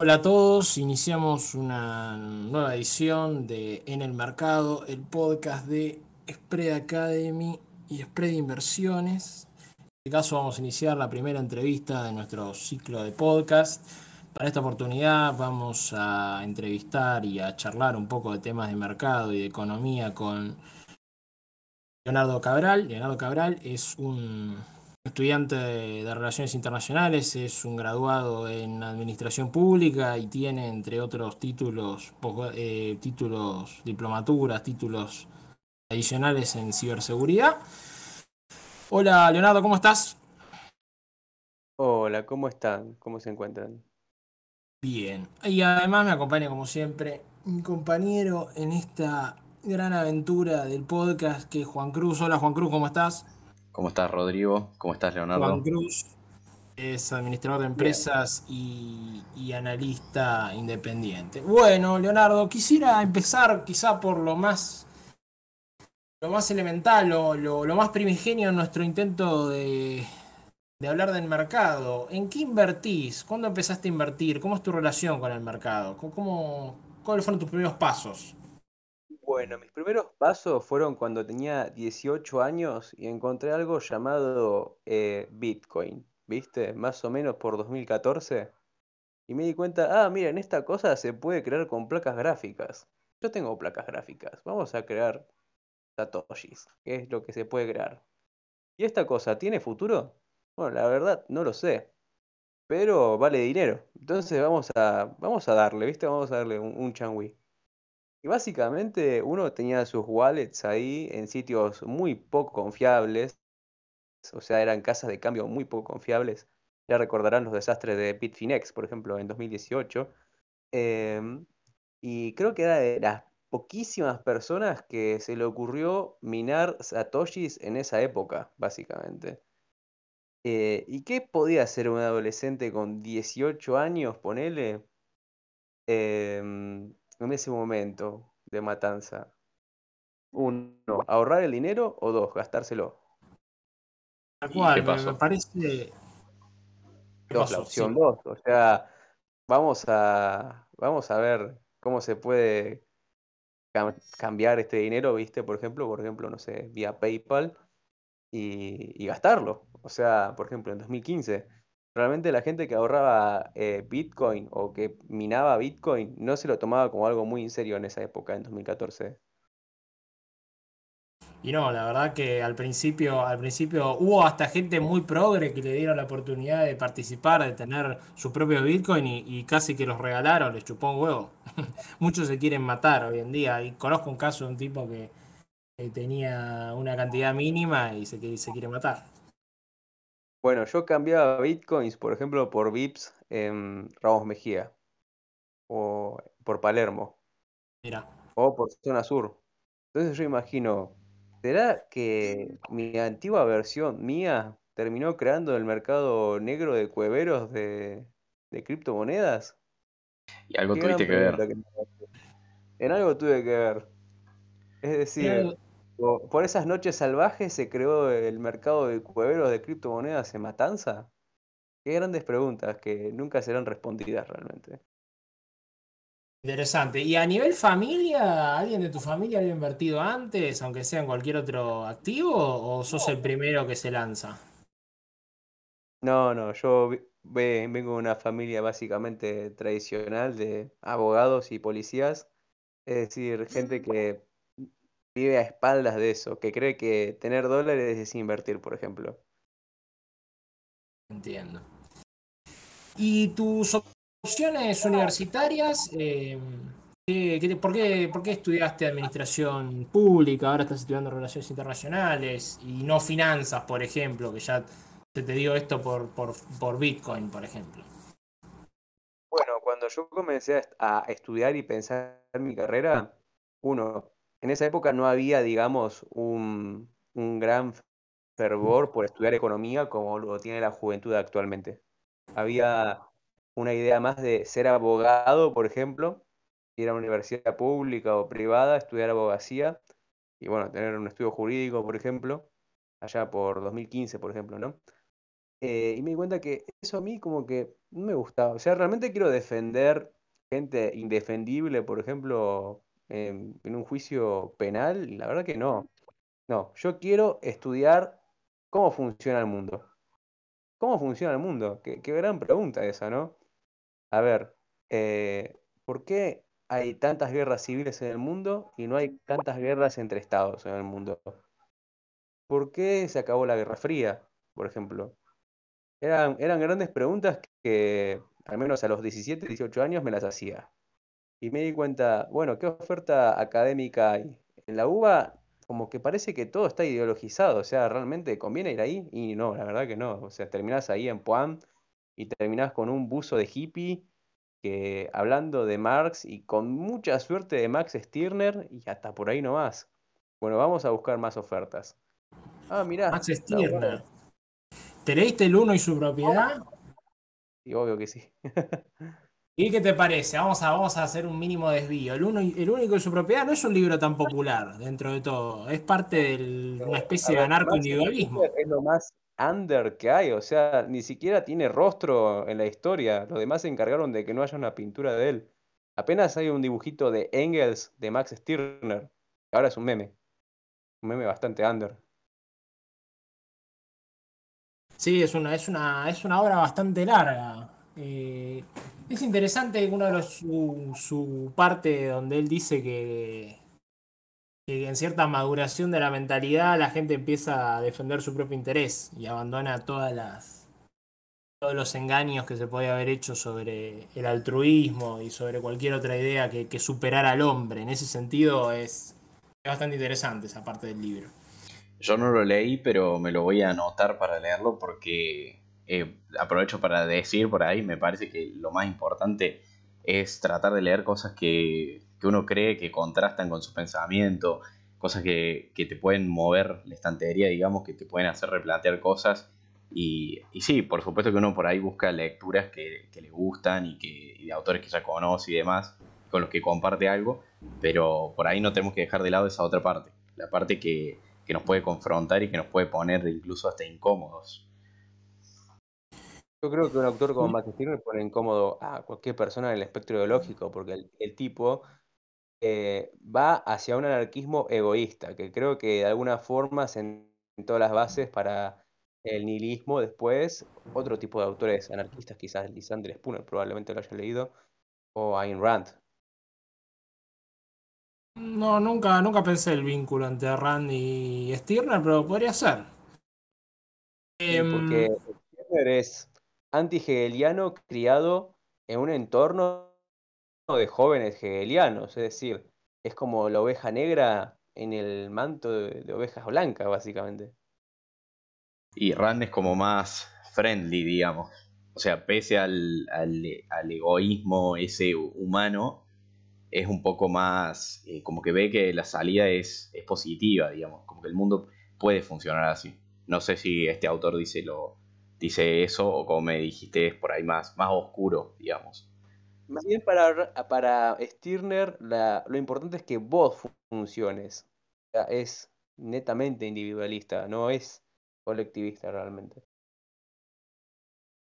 Hola a todos, iniciamos una nueva edición de En el Mercado, el podcast de Spread Academy y Spread Inversiones. En este caso vamos a iniciar la primera entrevista de nuestro ciclo de podcast. Para esta oportunidad vamos a entrevistar y a charlar un poco de temas de mercado y de economía con Leonardo Cabral. Leonardo Cabral es un estudiante de, Relaciones Internacionales, es un graduado en Administración Pública y tiene, entre otros títulos, eh, títulos, diplomaturas, títulos adicionales en ciberseguridad. Hola, Leonardo, ¿cómo estás? Hola, ¿cómo están? ¿Cómo se encuentran? Bien. Y además me acompaña, como siempre, mi compañero en esta gran aventura del podcast, que es Juan Cruz. Hola, Juan Cruz, ¿cómo estás? ¿Cómo estás, Rodrigo? ¿Cómo estás, Leonardo? Juan Cruz es administrador de empresas y, analista independiente. Bueno, Leonardo, quisiera empezar quizá por lo más, lo más elemental, lo, lo, más primigenio en nuestro intento de, de hablar del mercado. ¿En qué invertís? ¿Cuándo empezaste a invertir? ¿Cómo es tu relación con el mercado? ¿Cómo, ¿Cuáles fueron tus primeros pasos? Bueno, mis primeros pasos fueron cuando tenía 18 años y encontré algo llamado eh, Bitcoin, ¿viste? Más o menos por 2014. Y me di cuenta, ah, mira, en esta cosa se puede crear con placas gráficas. Yo tengo placas gráficas, vamos a crear satoshis, que es lo que se puede crear. ¿Y esta cosa tiene futuro? Bueno, la verdad no lo sé, pero vale dinero. Entonces vamos a, vamos a darle, ¿viste? Vamos a darle un, un changui. Básicamente uno tenía sus wallets ahí en sitios muy poco confiables, o sea, eran casas de cambio muy poco confiables. Ya recordarán los desastres de Bitfinex, por ejemplo, en 2018. Em, y creo que era de las poquísimas personas que se le ocurrió minar satoshis en esa época, básicamente. Eh, ¿y qué podía hacer un adolescente con 18 años, ponele? Em, en ese momento de matanza? Uno, ahorrar el dinero o dos, gastárselo. cual, me parece. Dos, la opción dos. O sea, vamos a, vamos a ver cómo se puede cambiar este dinero, ¿viste? Por ejemplo, por ejemplo, no sé, vía PayPal y, y gastarlo. O sea, por ejemplo, en 2015 realmente la gente que ahorraba eh, Bitcoin o que minaba Bitcoin no se lo tomaba como algo muy en serio en esa época, en 2014. Y no, la verdad que al principio, al principio hubo hasta gente muy progre que le dieron la oportunidad de participar, de tener su propio Bitcoin y, casi que los regalaron, les chupó un huevo. Muchos se quieren matar hoy en día. Y conozco un caso de un tipo que, tenía una cantidad mínima y se, se quiere matar. Bueno, yo cambiaba bitcoins, por ejemplo, por VIPs en Ramos Mejía o por Palermo Mira. o por Zona Sur. Entonces yo imagino, ¿será que mi antigua versión mía terminó creando el mercado negro de cueveros de, criptomonedas? Y algo tuviste que ver. En algo tuve que ver. Es decir, por esas noches salvajes se creó el mercado de cueveros de criptomonedas en Matanza. Qué grandes preguntas que nunca serán respondidas realmente. Interesante. ¿Y a nivel familia, alguien de tu familia había invertido antes, aunque sea en cualquier otro activo, o sos el primero que se lanza? No, no, yo vengo de una familia básicamente tradicional de abogados y policías, es decir, gente que vive a espaldas de eso, que cree que tener dólares es invertir, por ejemplo. Entiendo. ¿Y tus opciones universitarias? Eh, por, qué, ¿Por qué estudiaste administración pública? Ahora estás estudiando relaciones internacionales y no finanzas, por ejemplo, que ya se te dio esto por, por, por Bitcoin, por ejemplo. Bueno, cuando yo comencé a estudiar y pensar en mi carrera, uno, en esa época no había, digamos, un, gran fervor por estudiar economía como lo tiene la juventud actualmente. Había una idea más de ser abogado, por ejemplo, ir a una universidad pública o privada, estudiar abogacía y bueno, tener un estudio jurídico, por ejemplo, allá por 2015, por ejemplo, ¿no? Eh, y me di cuenta que eso a mí como que no me gustaba. O sea, realmente quiero defender gente indefendible, por ejemplo, en, un juicio penal. La verdad que no. No, yo quiero estudiar cómo funciona el mundo. ¿Cómo funciona el mundo? Qué, qué gran pregunta esa, ¿no? A ver, eh, ¿por qué hay tantas guerras civiles en el mundo y no hay tantas guerras entre estados en el mundo? ¿Por qué se acabó la Guerra Fría, por ejemplo? Eran, eran grandes preguntas que, al menos a los 17, 18 años, me las hacía. Y me di cuenta, bueno, ¿qué oferta académica hay? En la UBA, como que parece que todo está ideologizado, o sea, ¿realmente conviene ir ahí? Y no, la verdad que no. O sea, terminás ahí en Puan y terminás con un buzo de hippie que hablando de Marx y con mucha suerte de Max Stirner y hasta por ahí no más. Bueno, vamos a buscar más ofertas. Ah, mirá. Max Stirner. ¿Te leíste el uno y su propiedad? Sí, obvio que sí. ¿Y qué te parece? Vamos a, vamos a hacer un mínimo desvío. El, uno, el único y su propiedad no es un libro tan popular dentro de todo. Es parte de una especie de anarco-individualismo. Es lo más under que hay, o sea, ni siquiera tiene rostro en la historia. Los demás se encargaron de que no haya una pintura de él. Apenas hay un dibujito de Engels de Max Stirner. Ahora es un meme. Un meme bastante under. Sí, es una, es una, es una obra bastante larga. Eh, es interesante uno de los, su, parte donde él dice que, que, en cierta maduración de la mentalidad la gente empieza a defender su propio interés y abandona todas las todos los engaños que se podía haber hecho sobre el altruismo y sobre cualquier otra idea que, que superara al hombre. En ese sentido es, es bastante interesante esa parte del libro. Yo no lo leí, pero me lo voy a anotar para leerlo porque eh, aprovecho para decir por ahí, me parece que lo más importante es tratar de leer cosas que, uno cree que contrastan con su pensamiento, cosas que, te pueden mover la estantería, digamos, que te pueden hacer replantear cosas. Y, y sí, por supuesto que uno por ahí busca lecturas que, le gustan y, que, de autores que ya conoce y demás, con los que comparte algo, pero por ahí no tenemos que dejar de lado esa otra parte, la parte que, que nos puede confrontar y que nos puede poner incluso hasta incómodos. Yo creo que un autor como Max Stirner pone incómodo a cualquier persona en el espectro ideológico, porque el, tipo eh, va hacia un anarquismo egoísta, que creo que de alguna forma sentó las bases para el nihilismo después. Otro tipo de autores anarquistas, quizás Lisandre Spooner probablemente lo haya leído, o Ayn Rand, no, nunca, nunca pensé el vínculo entre Rand y Stirner, pero podría ser. porque em, Stirner es anti-hegeliano criado en un entorno de jóvenes hegelianos, es decir, es como la oveja negra en el manto de, ovejas blancas, básicamente. Y Rand es como más friendly, digamos. O sea, pese al, al egoísmo ese humano, es un poco más, eh, como que ve que la salida es, es, positiva, digamos, como que el mundo puede funcionar así. No sé si este autor dice, lo, dice eso o como me dijiste es por ahí más, más oscuro, digamos. Más bien para, para Stirner lo importante es que vos funciones. es netamente individualista, no es colectivista realmente.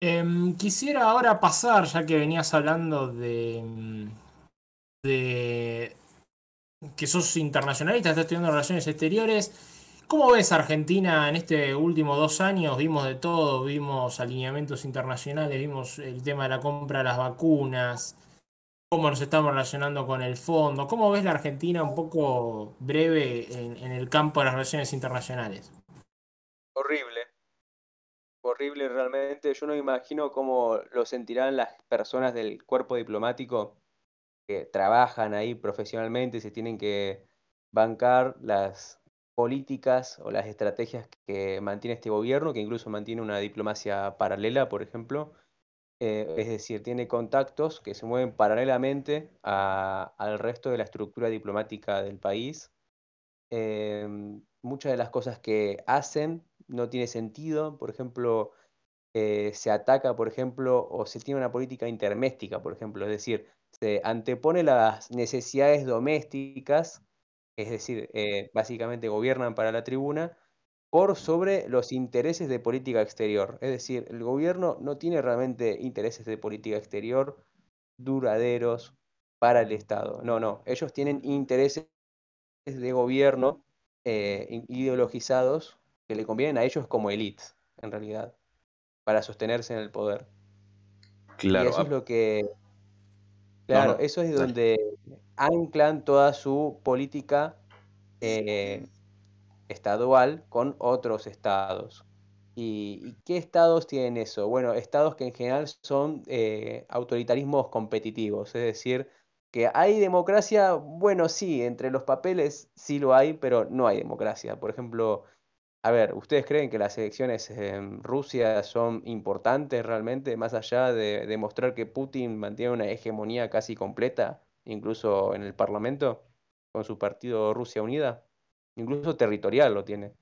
Em, quisiera ahora pasar, ya que venías hablando de, mm, de que sos internacionalista, estás estudiando relaciones exteriores. ¿Cómo ves Argentina en este último dos años? Vimos de todo, vimos alineamientos internacionales, vimos el tema de la compra de las vacunas, cómo nos estamos relacionando con el fondo. ¿Cómo ves la Argentina un poco breve en, el campo de las relaciones internacionales? Horrible. Horrible realmente. Yo no imagino cómo lo sentirán las personas del cuerpo diplomático que trabajan ahí profesionalmente se tienen que bancar las políticas o las estrategias que mantiene este gobierno, que incluso mantiene una diplomacia paralela, por ejemplo. Eh, es decir, tiene contactos que se mueven paralelamente al resto de la estructura diplomática del país. Em, muchas de las cosas que hacen no tiene sentido. Por ejemplo, eh, se ataca, por ejemplo, o se tiene una política interméstica, por ejemplo. Es decir, se antepone las necesidades domésticas, es decir, eh, básicamente gobiernan para la tribuna, por sobre los intereses de política exterior. Es decir, el gobierno no tiene realmente intereses de política exterior duraderos para el Estado. No, no, ellos tienen intereses de gobierno eh, ideologizados que le convienen a ellos como elites, en realidad, para sostenerse en el poder. Claro. Y eso es lo que... Claro, eso es donde anclan toda su política eh, estadual con otros estados. ¿Y, qué estados tienen eso? Bueno, estados que en general son eh, autoritarismos competitivos, es decir, que hay democracia, bueno, sí, entre los papeles sí lo hay, pero no hay democracia. Por ejemplo, a ver, ¿ustedes creen que las elecciones en Rusia son importantes realmente, más allá de demostrar que Putin mantiene una hegemonía casi completa, incluso en el Parlamento, con su partido Rusia Unida? Incluso territorial lo tiene.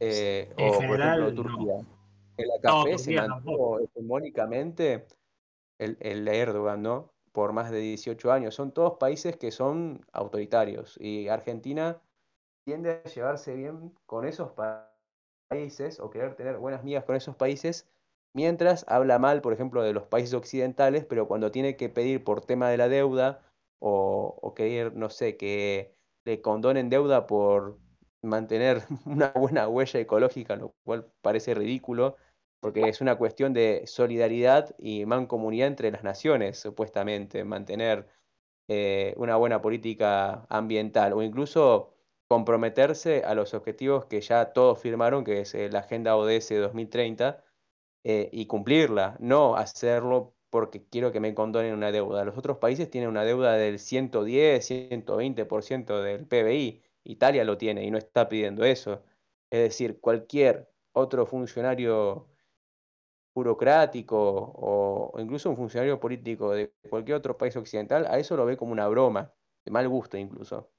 Eh, o por ejemplo Turquía. En la café se mantuvo hegemónicamente el, el Erdogan, ¿no? Por más de 18 años. Son todos países que son autoritarios. Y Argentina tiende a llevarse bien con esos países o querer tener buenas migas con esos países, mientras habla mal, por ejemplo, de los países occidentales, pero cuando tiene que pedir por tema de la deuda o, querer, no sé, que le condonen deuda por mantener una buena huella ecológica, lo cual parece ridículo, porque es una cuestión de solidaridad y mancomunidad entre las naciones, supuestamente, mantener eh, una buena política ambiental o incluso comprometerse a los objetivos que ya todos firmaron, que es eh, la Agenda ODS 2030, eh, y cumplirla, no hacerlo porque quiero que me condonen una deuda. Los otros países tienen una deuda del 110, 120% del PBI. Italia lo tiene y no está pidiendo eso. Es decir, cualquier otro funcionario burocrático o, incluso un funcionario político de cualquier otro país occidental, a eso lo ve como una broma, de mal gusto incluso.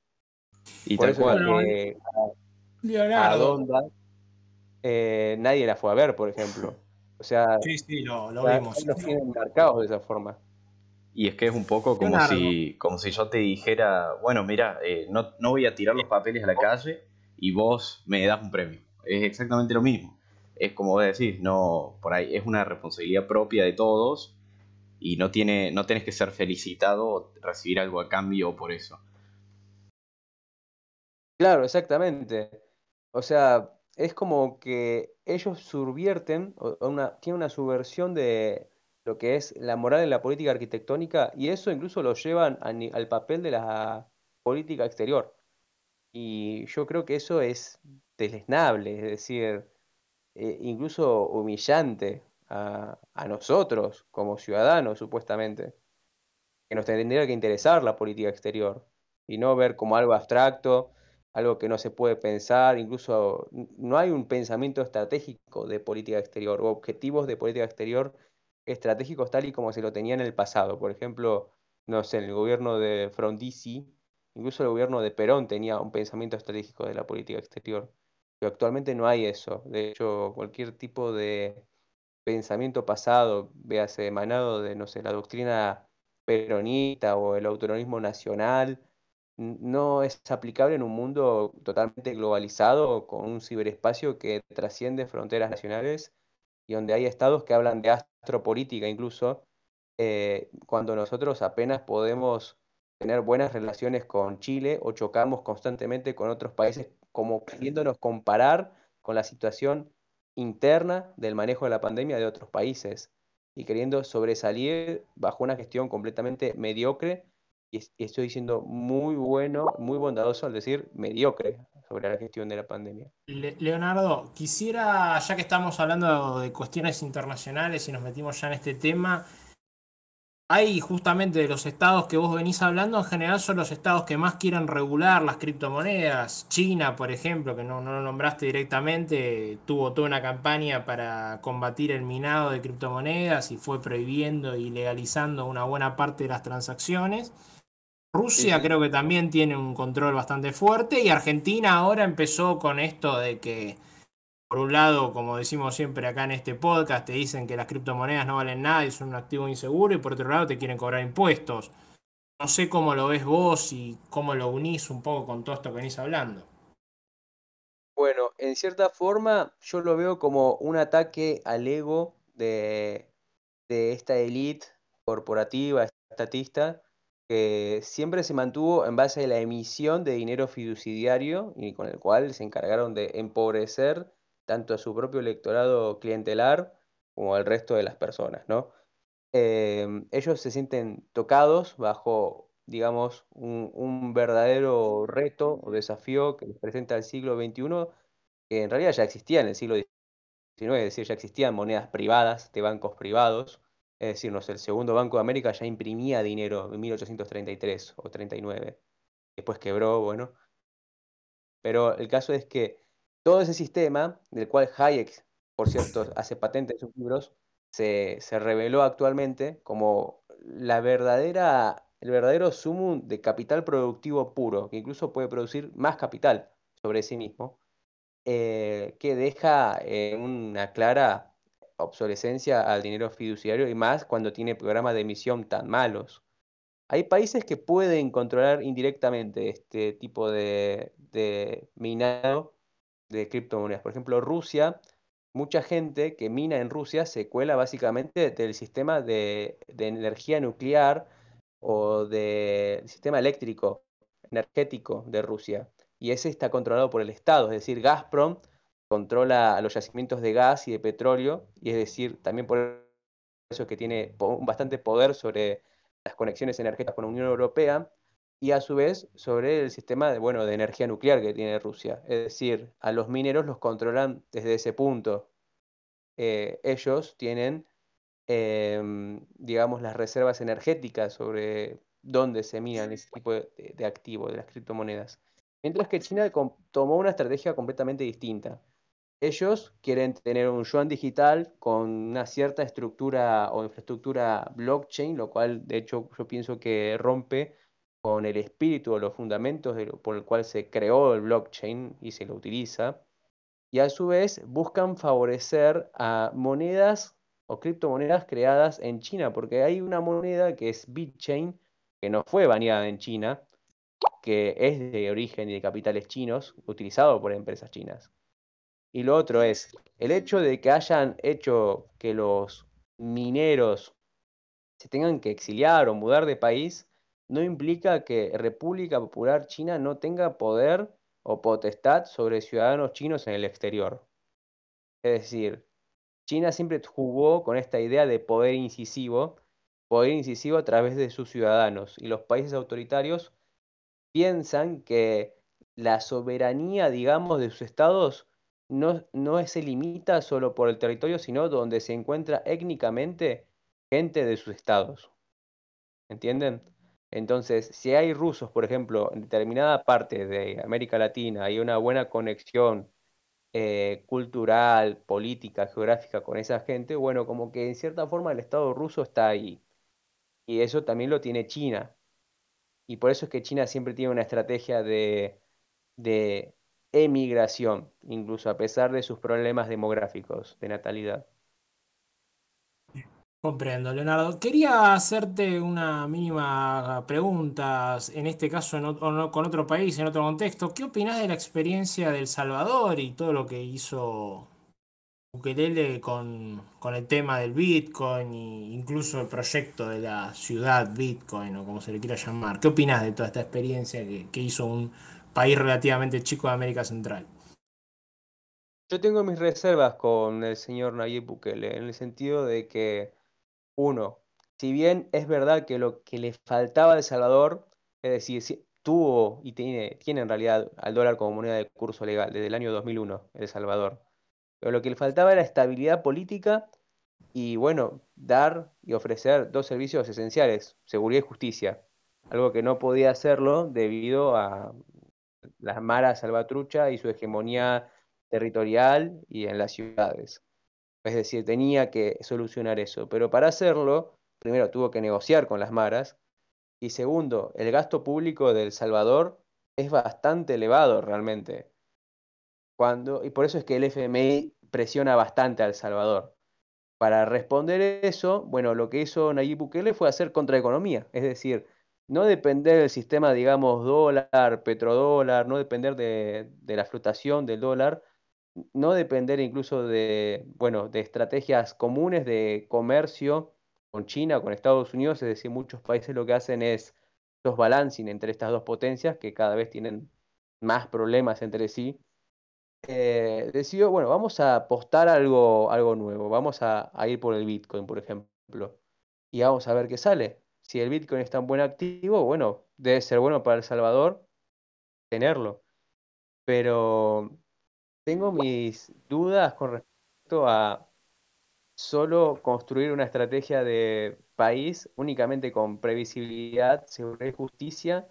Y Por eso que a, Donda, eh, nadie la fue a ver, por ejemplo. O sea, sí, sí, lo, vimos. Los tienen marcados de esa forma. Y es que es un poco como si, como si yo te dijera, bueno, mira, eh, no, no, voy a tirar los papeles a la calle y vos me das un premio. Es exactamente lo mismo. Es como vos decís, no, por ahí es una responsabilidad propia de todos y no, tiene, no tenés que ser felicitado o recibir algo a cambio por eso. Claro, exactamente. O sea, es como que ellos subvierten, una, tienen una subversión de lo que es la moral en la política arquitectónica y eso incluso lo llevan al papel de la política exterior. Y yo creo que eso es deleznable, es decir, eh, incluso humillante a nosotros como ciudadanos, supuestamente, que nos tendría que interesar la política exterior y no ver como algo abstracto algo que no se puede pensar, incluso no hay un pensamiento estratégico de política exterior o objetivos de política exterior estratégicos tal y como se lo tenía en el pasado. Por ejemplo, no sé, el gobierno de Frondizi, incluso el gobierno de Perón tenía un pensamiento estratégico de la política exterior. Pero actualmente no hay eso. De hecho, cualquier tipo de pensamiento pasado, véase emanado de, no sé, la doctrina peronista o el autonomismo nacional, no es aplicable en un mundo totalmente globalizado, con un ciberespacio que trasciende fronteras nacionales y donde hay estados que hablan de astropolítica incluso, eh, cuando nosotros apenas podemos tener buenas relaciones con Chile o chocamos constantemente con otros países, como queriéndonos comparar con la situación interna del manejo de la pandemia de otros países y queriendo sobresalir bajo una gestión completamente mediocre y, estoy diciendo muy bueno, muy bondadoso al decir mediocre sobre la gestión de la pandemia. Leonardo, quisiera, ya que estamos hablando de cuestiones internacionales y nos metimos ya en este tema, hay justamente de los estados que vos venís hablando, en general son los estados que más quieren regular las criptomonedas. China, por ejemplo, que no, no lo nombraste directamente, tuvo toda una campaña para combatir el minado de criptomonedas y fue prohibiendo y legalizando una buena parte de las transacciones. Rusia creo que también tiene un control bastante fuerte y Argentina ahora empezó con esto de que, por un lado, como decimos siempre acá en este podcast, te dicen que las criptomonedas no valen nada y son un activo inseguro y por otro lado te quieren cobrar impuestos. No sé cómo lo ves vos y cómo lo unís un poco con todo esto que venís hablando. Bueno, en cierta forma yo lo veo como un ataque al ego de, de esta élite corporativa, estatista, que siempre se mantuvo en base a la emisión de dinero fiduciario y con el cual se encargaron de empobrecer tanto a su propio electorado clientelar como al resto de las personas, ¿no? Em, ellos se sienten tocados bajo, digamos, un, un verdadero reto o desafío que les presenta el siglo XXI, que en realidad ya existía en el siglo XIX, es decir, ya existían monedas privadas de bancos privados, es decir, no sé, el segundo Banco de América ya imprimía dinero en 1833 o 39, después quebró, bueno. Pero el caso es que todo ese sistema, del cual Hayek, por cierto, hace patente en sus libros, se, se reveló actualmente como la verdadera, el verdadero sumum de capital productivo puro, que incluso puede producir más capital sobre sí mismo, eh, que deja eh, una clara obsolescencia al dinero fiduciario y más cuando tiene programas de emisión tan malos. Hay países que pueden controlar indirectamente este tipo de, de minado de criptomonedas. Por ejemplo, Rusia mucha gente que mina en Rusia se cuela básicamente del sistema de, de energía nuclear o del sistema eléctrico, energético de Rusia. Y ese está controlado por el Estado, es decir, Gazprom controla los yacimientos de gas y de petróleo, y es decir, también por eso es que tiene bastante poder sobre las conexiones energéticas con la Unión Europea, y a su vez sobre el sistema de, bueno, de energía nuclear que tiene Rusia. Es decir, a los mineros los controlan desde ese punto. Eh, ellos tienen, eh, digamos, las reservas energéticas sobre dónde se minan ese tipo de, de activos, de las criptomonedas. Mientras que China tomó una estrategia completamente distinta. Ellos quieren tener un yuan digital con una cierta estructura o infraestructura blockchain, lo cual de hecho yo pienso que rompe con el espíritu o los fundamentos por el cual se creó el blockchain y se lo utiliza. Y a su vez buscan favorecer a monedas o criptomonedas creadas en China, porque hay una moneda que es BitChain, que no fue baneada en China, que es de origen y de capitales chinos, utilizado por empresas chinas. Y lo otro es el hecho de que hayan hecho que los mineros se tengan que exiliar o mudar de país, no implica que República Popular China no tenga poder o potestad sobre ciudadanos chinos en el exterior. Es decir, China siempre jugó con esta idea de poder incisivo, poder incisivo a través de sus ciudadanos, y los países autoritarios piensan que la soberanía, digamos, de sus estados no, no se limita solo por el territorio, sino donde se encuentra étnicamente gente de sus estados. ¿Entienden? Entonces, si hay rusos, por ejemplo, en determinada parte de América Latina, hay una buena conexión eh, cultural, política, geográfica con esa gente, bueno, como que en cierta forma el Estado ruso está ahí. Y eso también lo tiene China. Y por eso es que China siempre tiene una estrategia de, de emigración, incluso a pesar de sus problemas demográficos de natalidad. Comprendo, Leonardo. Quería hacerte una mínima pregunta, en este caso en otro, con otro país, en otro contexto. ¿Qué opinas de la experiencia de El Salvador y todo lo que hizo Bukele con, con el tema del Bitcoin e incluso el proyecto de la ciudad Bitcoin o como se le quiera llamar? ¿Qué opinas de toda esta experiencia que, que hizo un país relativamente chico de América Central? Yo tengo mis reservas con el señor Nayib Bukele, en el sentido de que uno, si bien es verdad que lo que le faltaba a El Salvador, es decir, tuvo y tiene, tiene en realidad al dólar como moneda de curso legal desde el año 2001, El Salvador. Pero lo que le faltaba era estabilidad política y, bueno, dar y ofrecer dos servicios esenciales, seguridad y justicia. Algo que no podía hacerlo debido a las maras salvatrucha y su hegemonía territorial y en las ciudades. Es decir, tenía que solucionar eso. Pero para hacerlo, primero tuvo que negociar con las maras. Y segundo, el gasto público de El Salvador es bastante elevado realmente. Cuando, y por eso es que el FMI presiona bastante a El Salvador. Para responder eso, bueno, lo que hizo Nayib Bukele fue hacer contraeconomía. Es decir, no depender del sistema, digamos, dólar, petrodólar, no depender de, de la flotación del dólar, no depender incluso de, bueno, de estrategias comunes de comercio con China, con Estados Unidos, es decir, muchos países lo que hacen es los balancing entre estas dos potencias que cada vez tienen más problemas entre sí. Eh, decidió, bueno, vamos a apostar algo, algo nuevo, vamos a, a ir por el Bitcoin, por ejemplo, y vamos a ver qué sale. Si el Bitcoin es tan buen activo, bueno, debe ser bueno para El Salvador tenerlo. Pero tengo mis dudas con respecto a solo construir una estrategia de país únicamente con previsibilidad, seguridad y justicia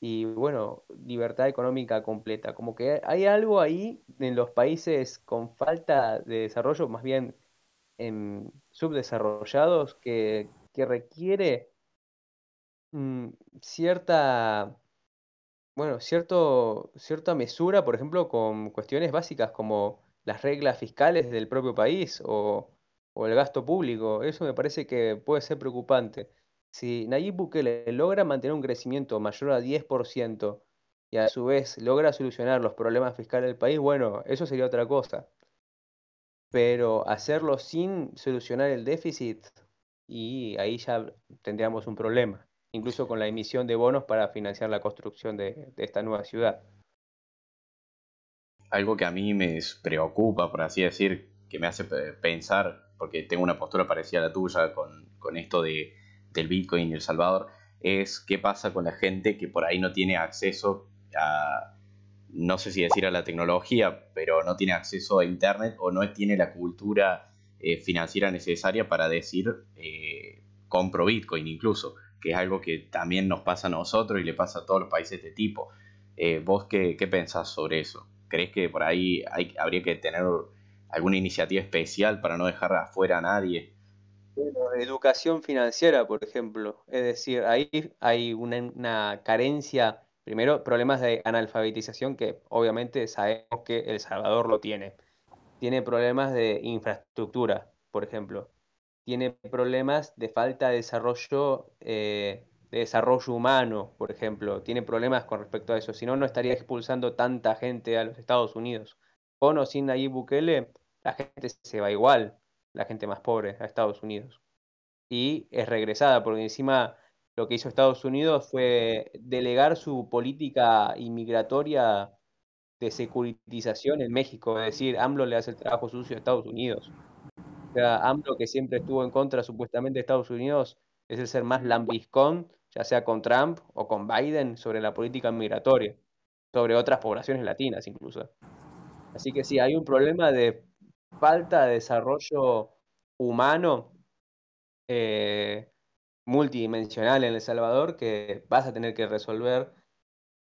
y, bueno, libertad económica completa. Como que hay algo ahí en los países con falta de desarrollo, más bien en subdesarrollados, que, que requiere mm, cierta bueno, cierto, cierta mesura, por ejemplo, con cuestiones básicas como las reglas fiscales del propio país o, o el gasto público. Eso me parece que puede ser preocupante. Si Nayib Bukele logra mantener un crecimiento mayor a 10% y a su vez logra solucionar los problemas fiscales del país, bueno, eso sería otra cosa. Pero hacerlo sin solucionar el déficit, y ahí ya tendríamos un problema incluso con la emisión de bonos para financiar la construcción de, esta nueva ciudad. Algo que a mí me preocupa, por así decir, que me hace pensar, porque tengo una postura parecida a la tuya con, esto de, del Bitcoin y El Salvador, es qué pasa con la gente que por ahí no tiene acceso a, no sé si decir a la tecnología, pero no tiene acceso a Internet o no tiene la cultura eh, financiera necesaria para decir eh, compro Bitcoin incluso que es algo que también nos pasa a nosotros y le pasa a todos los países de este tipo. Eh, ¿Vos qué, qué, pensás sobre eso? ¿Crees que por ahí hay, habría que tener alguna iniciativa especial para no dejar afuera a nadie? Bueno, educación financiera, por ejemplo. Es decir, ahí hay una, una carencia, primero, problemas de analfabetización que obviamente sabemos que El Salvador lo tiene. Tiene problemas de infraestructura, por ejemplo tiene problemas de falta de desarrollo, eh, de desarrollo humano, por ejemplo. Tiene problemas con respecto a eso. Si no, no estaría expulsando tanta gente a los Estados Unidos. Con o sin Nayib Bukele, la gente se va igual, la gente más pobre, a Estados Unidos. Y es regresada, porque encima lo que hizo Estados Unidos fue delegar su política inmigratoria de securitización en México, es decir, AMLO le hace el trabajo sucio a Estados Unidos sea, AMLO, que siempre estuvo en contra supuestamente de Estados Unidos, es el ser más lambiscón, ya sea con Trump o con Biden, sobre la política migratoria, sobre otras poblaciones latinas incluso. Así que sí, hay un problema de falta de desarrollo humano eh, multidimensional en El Salvador que vas a tener que resolver,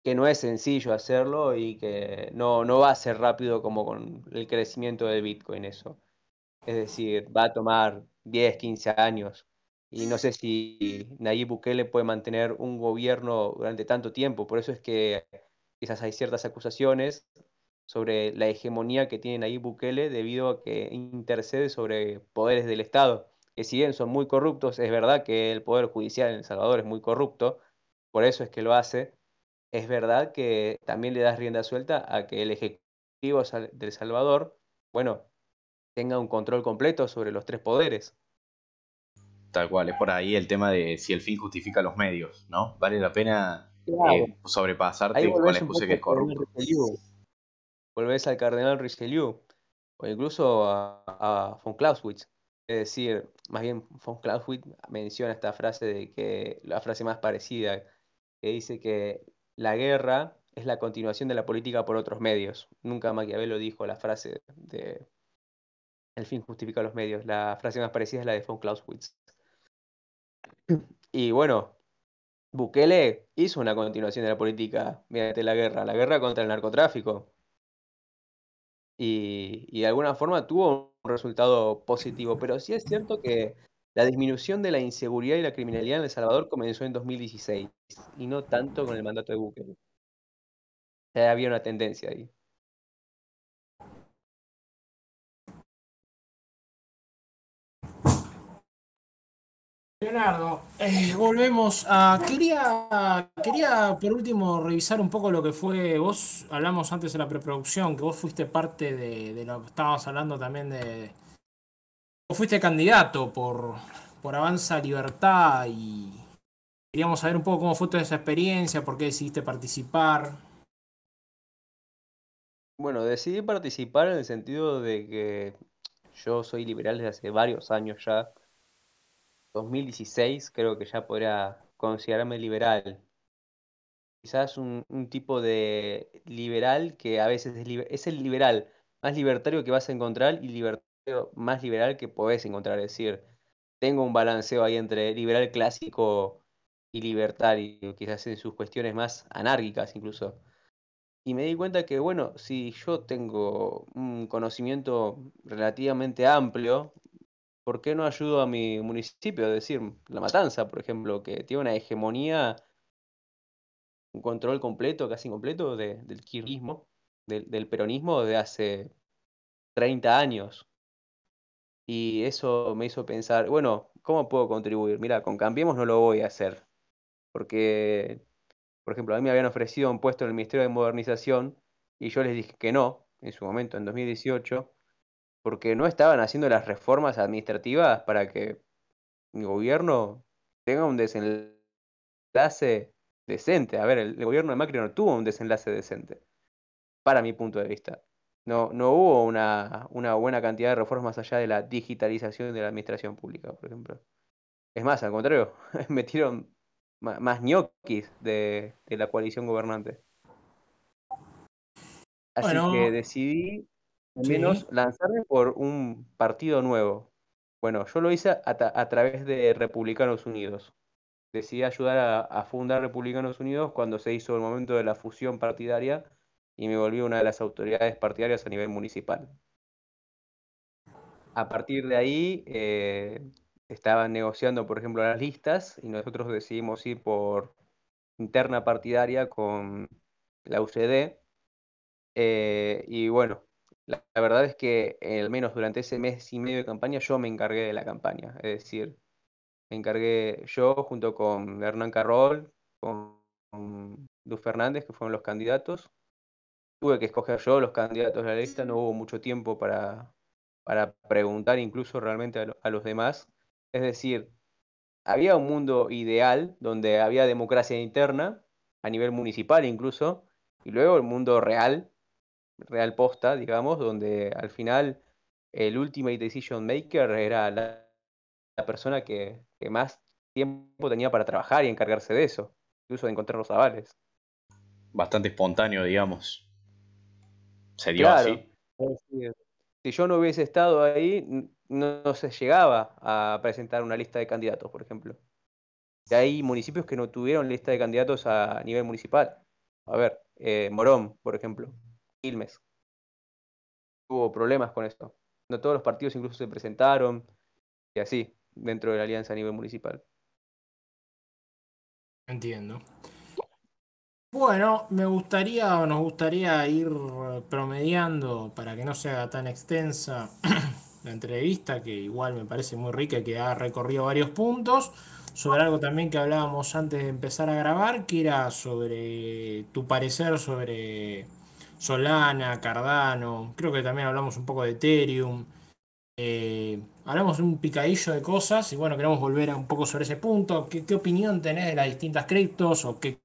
que no es sencillo hacerlo y que no, no va a ser rápido como con el crecimiento de Bitcoin eso. Es decir, va a tomar 10, 15 años. Y no sé si Nayib Bukele puede mantener un gobierno durante tanto tiempo. Por eso es que quizás hay ciertas acusaciones sobre la hegemonía que tiene Nayib Bukele debido a que intercede sobre poderes del Estado, que si bien son muy corruptos, es verdad que el Poder Judicial en El Salvador es muy corrupto, por eso es que lo hace, es verdad que también le das rienda suelta a que el Ejecutivo del Salvador, bueno, tenga un control completo sobre los tres poderes. Tal cual, es por ahí el tema de si el fin justifica los medios, ¿no? Vale la pena eh, sobrepasarte con la excusa que es corrupto. Volvés al cardenal Richelieu, o incluso a, a von Clausewitz. Es decir, más bien von Clausewitz menciona esta frase de que, la frase más parecida, que dice que la guerra es la continuación de la política por otros medios. Nunca Maquiavelo dijo la frase de el fin justifica los medios. La frase más parecida es la de von Clausewitz. Y bueno, Bukele hizo una continuación de la política mediante la guerra, la guerra contra el narcotráfico. Y, y, de alguna forma tuvo un resultado positivo, pero sí es cierto que la disminución de la inseguridad y la criminalidad en El Salvador comenzó en 2016 y no tanto con el mandato de Bukele. Ya había una tendencia ahí. Leonardo, eh, volvemos a. Quería, quería por último revisar un poco lo que fue. Vos hablamos antes de la preproducción, que vos fuiste parte de, de lo que estábamos hablando también de. Vos fuiste candidato por, por Avanza Libertad y queríamos saber un poco cómo fue toda esa experiencia, por qué decidiste participar. Bueno, decidí participar en el sentido de que yo soy liberal desde hace varios años ya. 2016 creo que ya podría considerarme liberal. Quizás un, tipo de liberal que a veces es, es el liberal más libertario que vas a encontrar y libertario más liberal que podés encontrar. Es decir, tengo un balanceo ahí entre liberal clásico y libertario, quizás en sus cuestiones más anárquicas incluso. Y me di cuenta que, bueno, si yo tengo un conocimiento relativamente amplio, ¿por qué no ayudo a mi municipio? Es decir, La Matanza, por ejemplo, que tiene una hegemonía, un control completo, casi completo, de- del kirchnerismo, del, del peronismo de hace 30 años. Y eso me hizo pensar, bueno, ¿cómo puedo contribuir? Mira, con Cambiemos no lo voy a hacer, porque, por ejemplo, a mí me habían ofrecido un puesto en el Ministerio de Modernización y yo les dije que no, en su momento, en 2018, porque no estaban haciendo las reformas administrativas para que mi gobierno tenga un desenlace decente. A ver, el, el gobierno de Macri no tuvo un desenlace decente, para mi punto de vista. No, no hubo una, una buena cantidad de reformas más allá de la digitalización de la administración pública, por ejemplo. Es más, al contrario, metieron más ñoquis de, de la coalición gobernante. Así que decidí al sí, menos lanzarme por un partido nuevo. Bueno, yo lo hice a, través de Republicanos Unidos. Decidí ayudar a, a fundar Republicanos Unidos cuando se hizo el momento de la fusión partidaria y me volví una de las autoridades partidarias a nivel municipal. A partir de ahí, eh, estaban negociando, por ejemplo, las listas y nosotros decidimos ir por interna partidaria con la UCD. eh, y bueno, la, verdad es que eh, al menos durante ese mes y medio de campaña yo me encargué de la campaña. Es decir, me encargué yo junto con Hernán Carroll, con, con Luz Fernández, que fueron los candidatos. Tuve que escoger yo los candidatos de la lista, no hubo mucho tiempo para, para preguntar incluso realmente a los demás. Es decir, había un mundo ideal donde había democracia interna, a nivel municipal incluso, y luego el mundo real, real posta, digamos, donde al final el ultimate decision maker era la, la persona que, que más tiempo tenía para trabajar y encargarse de eso, incluso de encontrar los avales. Bastante espontáneo, digamos. Se dio Claro, así. si yo no hubiese estado ahí, no se llegaba a presentar una lista de candidatos, por ejemplo. Y hay municipios que no tuvieron lista de candidatos a nivel municipal. A ver, eh, Morón, por ejemplo, Quilmes, tuvo problemas con esto. No todos los partidos incluso se presentaron y así, dentro de la alianza a nivel municipal. entiendo. Bueno, me gustaría o nos gustaría ir promediando para que no se haga tan extensa la entrevista, que igual me parece muy rica que ha recorrido varios puntos, sobre algo también que hablábamos antes de empezar a grabar, que era sobre tu parecer sobre Solana, Cardano, creo que también hablamos un poco de Ethereum, eh, hablamos un picadillo de cosas y bueno, queremos volver a un poco sobre ese punto. ¿Qué, opinión tenés de las distintas criptos o qué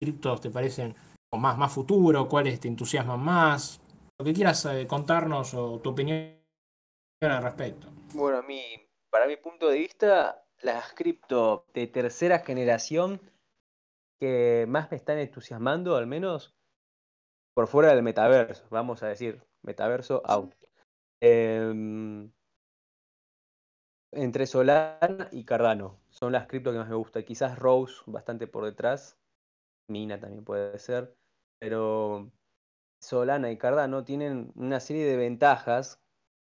criptos te parecen más, más futuro? ¿Cuáles te entusiasman más? Lo que quieras eh, contarnos o tu opinión al respecto. Bueno, a mí, para mi punto de vista, las cripto de tercera generación que más me están entusiasmando, al menos por fuera del metaverso, vamos a decir, metaverso out. Em, entre Solana y Cardano son las cripto que más me gustan. Quizás Rose bastante por detrás, Mina también puede ser, pero Solana y Cardano tienen una serie de ventajas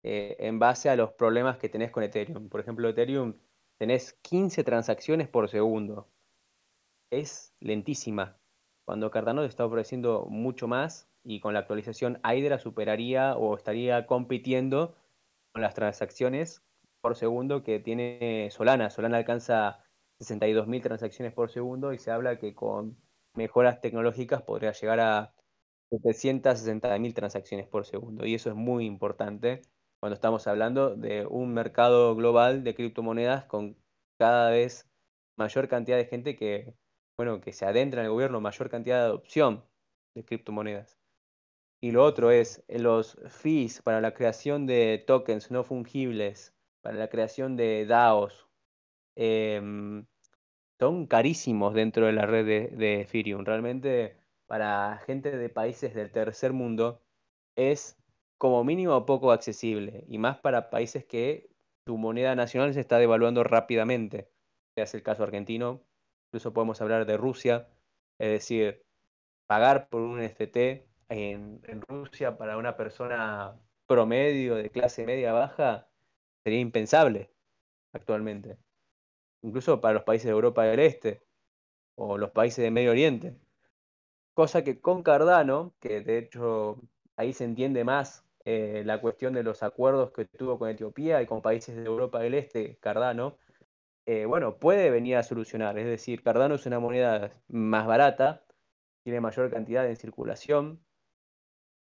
eh, en base a los problemas que tenés con Ethereum. Por ejemplo, Ethereum tenés 15 transacciones por segundo. Es lentísima. Cuando Cardano está ofreciendo mucho más y con la actualización Hydra superaría o estaría compitiendo con las transacciones por segundo que tiene Solana. Solana alcanza 62.000 transacciones por segundo y se habla que con mejoras tecnológicas podría llegar a 760.000 transacciones por segundo. Y eso es muy importante cuando estamos hablando de un mercado global de criptomonedas con cada vez mayor cantidad de gente que, bueno, que se adentra en el gobierno, mayor cantidad de adopción de criptomonedas. Y lo otro es eh, los fees para la creación de tokens no fungibles, para la creación de DAOs. Em, son carísimos dentro de la red de, Ethereum. Realmente para gente de países del tercer mundo es como mínimo poco accesible y más para países que su moneda nacional se está devaluando rápidamente. Es el caso argentino, incluso podemos hablar de Rusia, es decir, pagar por un en, en Rusia para una persona promedio de clase media baja sería impensable actualmente incluso para los países de Europa del Este o los países de Medio Oriente. Cosa que con Cardano, que de hecho ahí se entiende más eh, la cuestión de los acuerdos que tuvo con Etiopía y con países de Europa del Este, Cardano, eh, bueno, puede venir a solucionar. Es decir, Cardano es una moneda más barata, tiene mayor cantidad en circulación,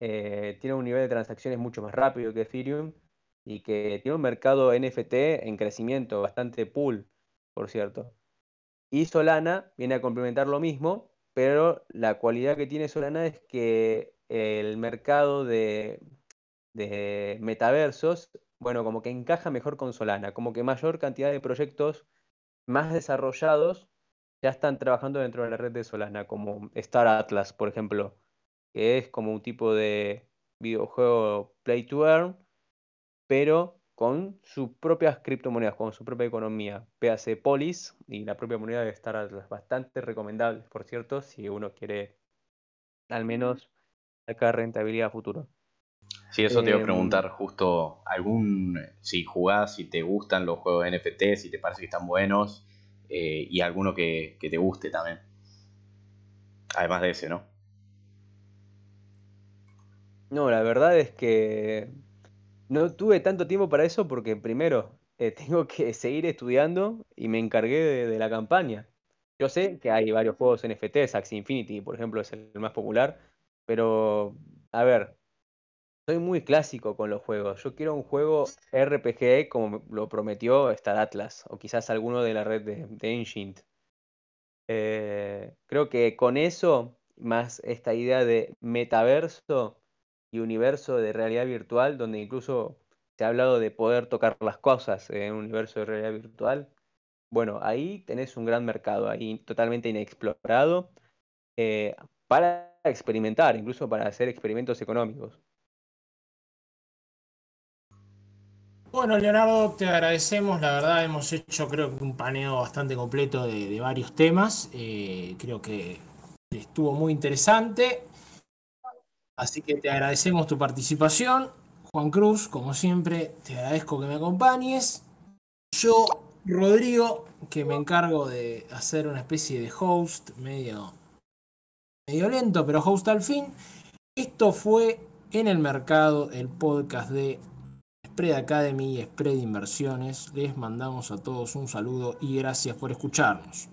eh, tiene un nivel de transacciones mucho más rápido que Ethereum y que tiene un mercado NFT en crecimiento, bastante pool por cierto. Y Solana viene a complementar lo mismo, pero la cualidad que tiene Solana es que el mercado de, metaversos, bueno, como que encaja mejor con Solana, como que mayor cantidad de proyectos más desarrollados ya están trabajando dentro de la red de Solana, como Star Atlas, por ejemplo, que es como un tipo de videojuego play to earn, pero con sus propias criptomonedas, con su propia economía. PAC Polis y la propia moneda de estar bastante recomendable, por cierto, si uno quiere al menos sacar rentabilidad a futuro. Sí, eso te iba a em, preguntar justo algún, si jugás, si te gustan los juegos NFT, si te parece que están buenos eh, y alguno que, que te guste también. Además de ese, ¿no? No, la verdad es que no tuve tanto tiempo para eso porque primero eh, tengo que seguir estudiando y me encargué de, la campaña. Yo sé que hay varios juegos NFT, Axie Infinity, por ejemplo, es el más popular, pero a ver, soy muy clásico con los juegos. Yo quiero un juego RPG como lo prometió Star Atlas, o quizás alguno de la red de, de Ancient. Eh, creo que con eso, más esta idea de metaverso, y universo de realidad virtual, donde incluso se ha hablado de poder tocar las cosas en un universo de realidad virtual. Bueno, ahí tenés un gran mercado, ahí totalmente inexplorado, eh, para experimentar, incluso para hacer experimentos económicos. Bueno, Leonardo, te agradecemos. La verdad, hemos hecho, creo que un paneo bastante completo de, varios temas. Eh, creo que estuvo muy interesante. Así que te agradecemos tu participación. Juan Cruz, como siempre, te agradezco que me acompañes. Yo, Rodrigo, que me encargo de hacer una especie de host medio, medio lento, pero host al fin. Esto fue en el mercado el podcast de Spread Academy y Spread Inversiones. Les mandamos a todos un saludo y gracias por escucharnos.